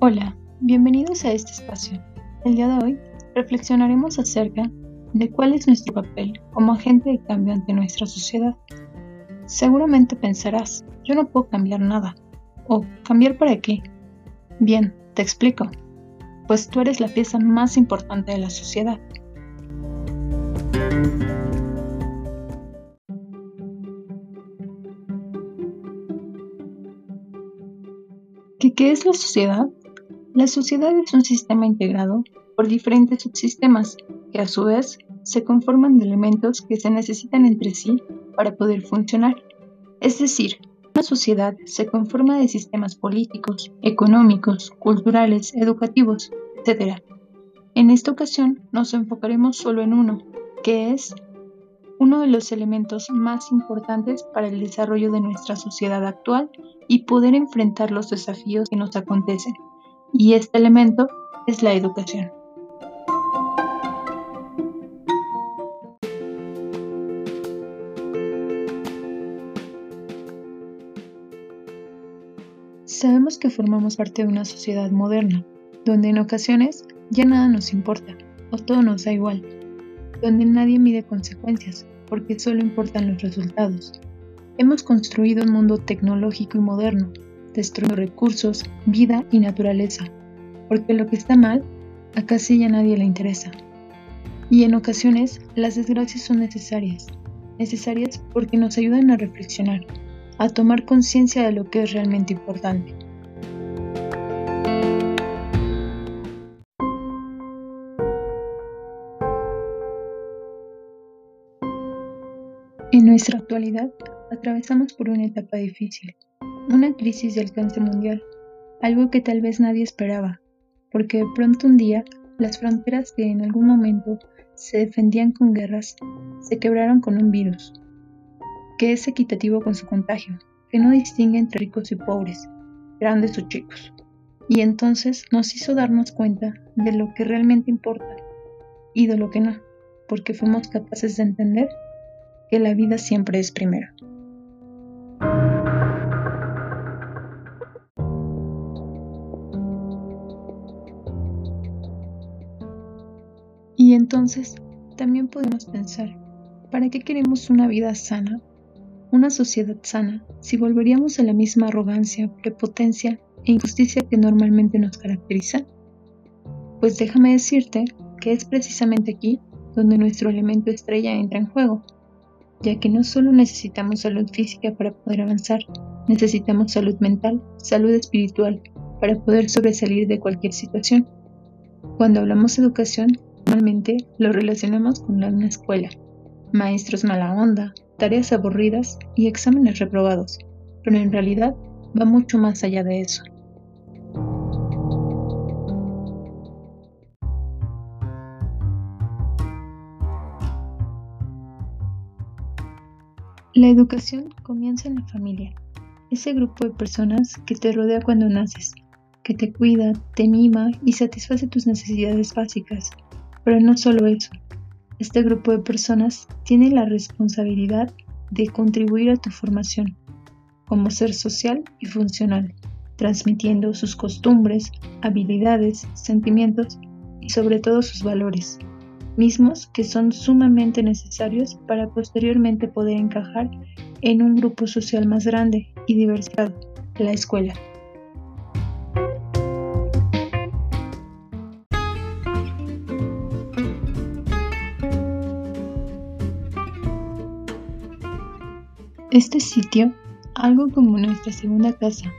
Hola, bienvenidos a este espacio. El día de hoy reflexionaremos acerca de cuál es nuestro papel como agente de cambio ante nuestra sociedad. Seguramente pensarás, yo no puedo cambiar nada. ¿O cambiar para qué? Bien, te explico. Pues tú eres la pieza más importante de la sociedad. ¿Qué, ¿Qué es la sociedad? La sociedad es un sistema integrado por diferentes subsistemas que a su vez se conforman de elementos que se necesitan entre sí para poder funcionar. Es decir, una sociedad se conforma de sistemas políticos, económicos, culturales, educativos, etc. En esta ocasión nos enfocaremos solo en uno, que es uno de los elementos más importantes para el desarrollo de nuestra sociedad actual y poder enfrentar los desafíos que nos acontecen, y este elemento es la educación. Sabemos que formamos parte de una sociedad moderna, donde en ocasiones ya nada nos importa o todo nos da igual, donde nadie mide consecuencias porque solo importan los resultados. Hemos construido un mundo tecnológico y moderno, destruyendo recursos, vida y naturaleza, porque lo que está mal a casi ya nadie le interesa. Y en ocasiones las desgracias son necesarias, necesarias porque nos ayudan a reflexionar, a tomar conciencia de lo que es realmente importante. En nuestra actualidad atravesamos por una etapa difícil, una crisis de alcance mundial, algo que tal vez nadie esperaba, porque de pronto un día las fronteras que en algún momento se defendían con guerras se quebraron con un virus, que es equitativo con su contagio, que no distingue entre ricos y pobres, grandes o chicos, y entonces nos hizo darnos cuenta de lo que realmente importa y de lo que no, porque fuimos capaces de entender que la vida siempre es primero. Entonces también podemos pensar, ¿para qué queremos una vida sana, una sociedad sana, si volveríamos a la misma arrogancia, prepotencia e injusticia que normalmente nos caracteriza? Pues déjame decirte que es precisamente aquí donde nuestro elemento estrella entra en juego, ya que no solo necesitamos salud física para poder avanzar, necesitamos salud mental, salud espiritual, para poder sobresalir de cualquier situación. Cuando hablamos de educación, Normalmente lo relacionamos con una escuela, maestros mala onda, tareas aburridas y exámenes reprobados, pero en realidad va mucho más allá de eso. La educación comienza en la familia, ese grupo de personas que te rodea cuando naces, que te cuida, te mima y satisface tus necesidades básicas, pero no solo eso, este grupo de personas tiene la responsabilidad de contribuir a tu formación como ser social y funcional, transmitiendo sus costumbres, habilidades, sentimientos y sobre todo sus valores, mismos que son sumamente necesarios para posteriormente poder encajar en un grupo social más grande y diversificado, la escuela. Este sitio, algo como nuestra segunda casa,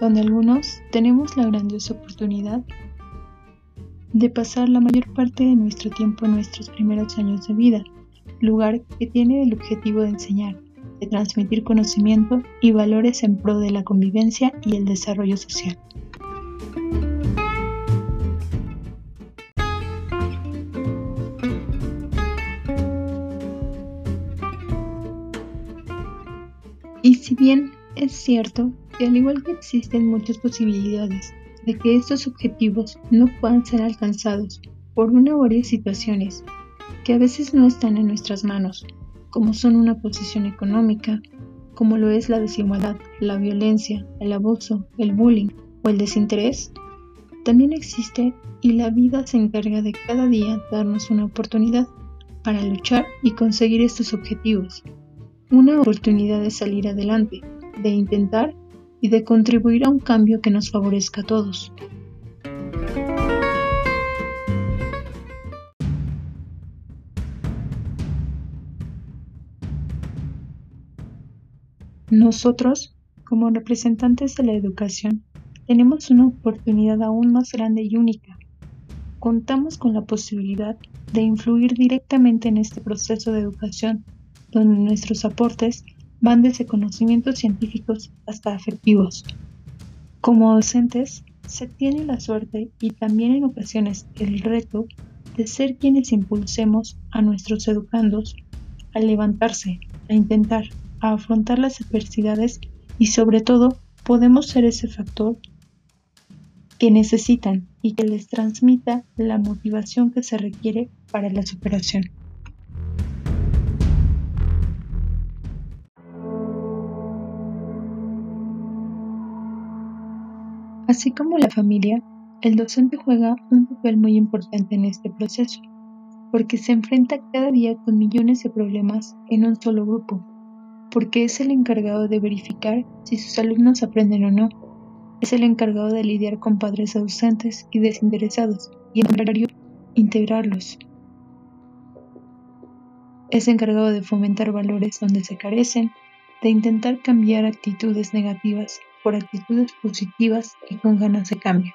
donde algunos tenemos la grandiosa oportunidad de pasar la mayor parte de nuestro tiempo en nuestros primeros años de vida, lugar que tiene el objetivo de enseñar, de transmitir conocimiento y valores en pro de la convivencia y el desarrollo social. Si bien es cierto que al igual que existen muchas posibilidades de que estos objetivos no puedan ser alcanzados por una o varias situaciones que a veces no están en nuestras manos, como son una posición económica, como lo es la desigualdad, la violencia, el abuso, el bullying o el desinterés, también existe y la vida se encarga de cada día darnos una oportunidad para luchar y conseguir estos objetivos. Una oportunidad de salir adelante, de intentar y de contribuir a un cambio que nos favorezca a todos. Nosotros, como representantes de la educación, tenemos una oportunidad aún más grande y única. Contamos con la posibilidad de influir directamente en este proceso de educación, donde nuestros aportes van desde conocimientos científicos hasta afectivos. Como docentes, se tiene la suerte y también en ocasiones el reto de ser quienes impulsemos a nuestros educandos a levantarse, a intentar, a afrontar las adversidades y sobre todo podemos ser ese factor que necesitan y que les transmita la motivación que se requiere para la superación. Así como la familia, el docente juega un papel muy importante en este proceso, porque se enfrenta cada día con millones de problemas en un solo grupo, porque es el encargado de verificar si sus alumnos aprenden o no, es el encargado de lidiar con padres ausentes y desinteresados y en horario integrarlos. Es encargado de fomentar valores donde se carecen, de intentar cambiar actitudes negativas por actitudes positivas y con ganas de cambio.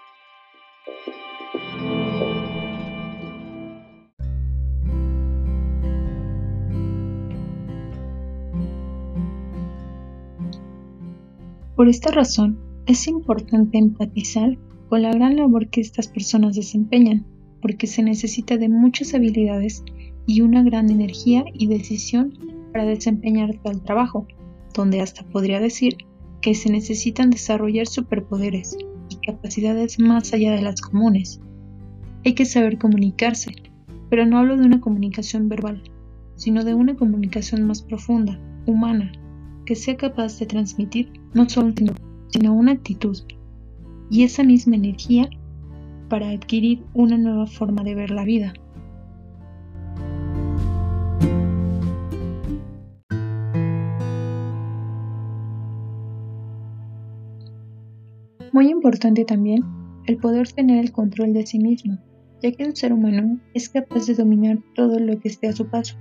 Por esta razón, es importante empatizar con la gran labor que estas personas desempeñan, porque se necesita de muchas habilidades y una gran energía y decisión para desempeñar tal trabajo, donde hasta podría decir que se necesitan desarrollar superpoderes y capacidades más allá de las comunes. Hay que saber comunicarse, pero no hablo de una comunicación verbal, sino de una comunicación más profunda, humana, que sea capaz de transmitir no solo un sino una actitud y esa misma energía para adquirir una nueva forma de ver la vida. Muy importante también el poder tener el control de sí mismo, ya que un ser humano es capaz de dominar todo lo que esté a su paso,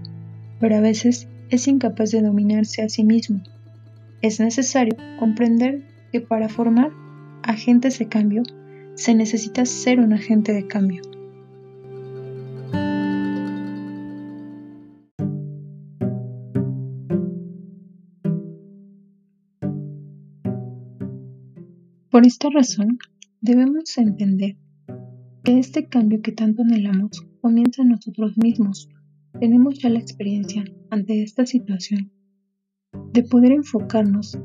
pero a veces es incapaz de dominarse a sí mismo. Es necesario comprender que para formar agentes de cambio se necesita ser un agente de cambio. Por esta razón, debemos entender que este cambio que tanto anhelamos comienza en nosotros mismos. Tenemos ya la experiencia ante esta situación de poder enfocarnos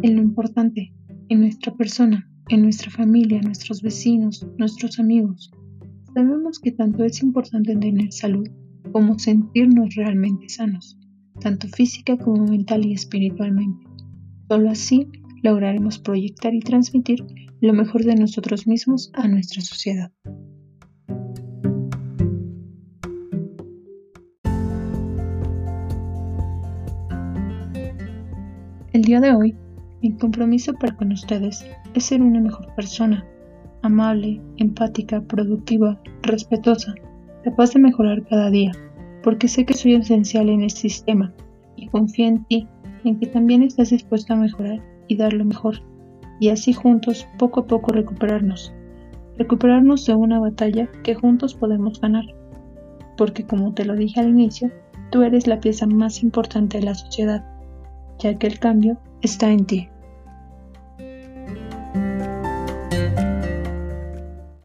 en lo importante, en nuestra persona, en nuestra familia, nuestros vecinos, nuestros amigos. Sabemos que tanto es importante tener salud como sentirnos realmente sanos, tanto física como mental y espiritualmente. Solo así lograremos proyectar y transmitir lo mejor de nosotros mismos a nuestra sociedad. El día de hoy, mi compromiso para con ustedes es ser una mejor persona, amable, empática, productiva, respetuosa, capaz de mejorar cada día, porque sé que soy esencial en este sistema y confío en ti, en que también estás dispuesto a mejorar y dar lo mejor, y así juntos poco a poco recuperarnos, recuperarnos de una batalla que juntos podemos ganar, porque como te lo dije al inicio, tú eres la pieza más importante de la sociedad, ya que el cambio está en ti.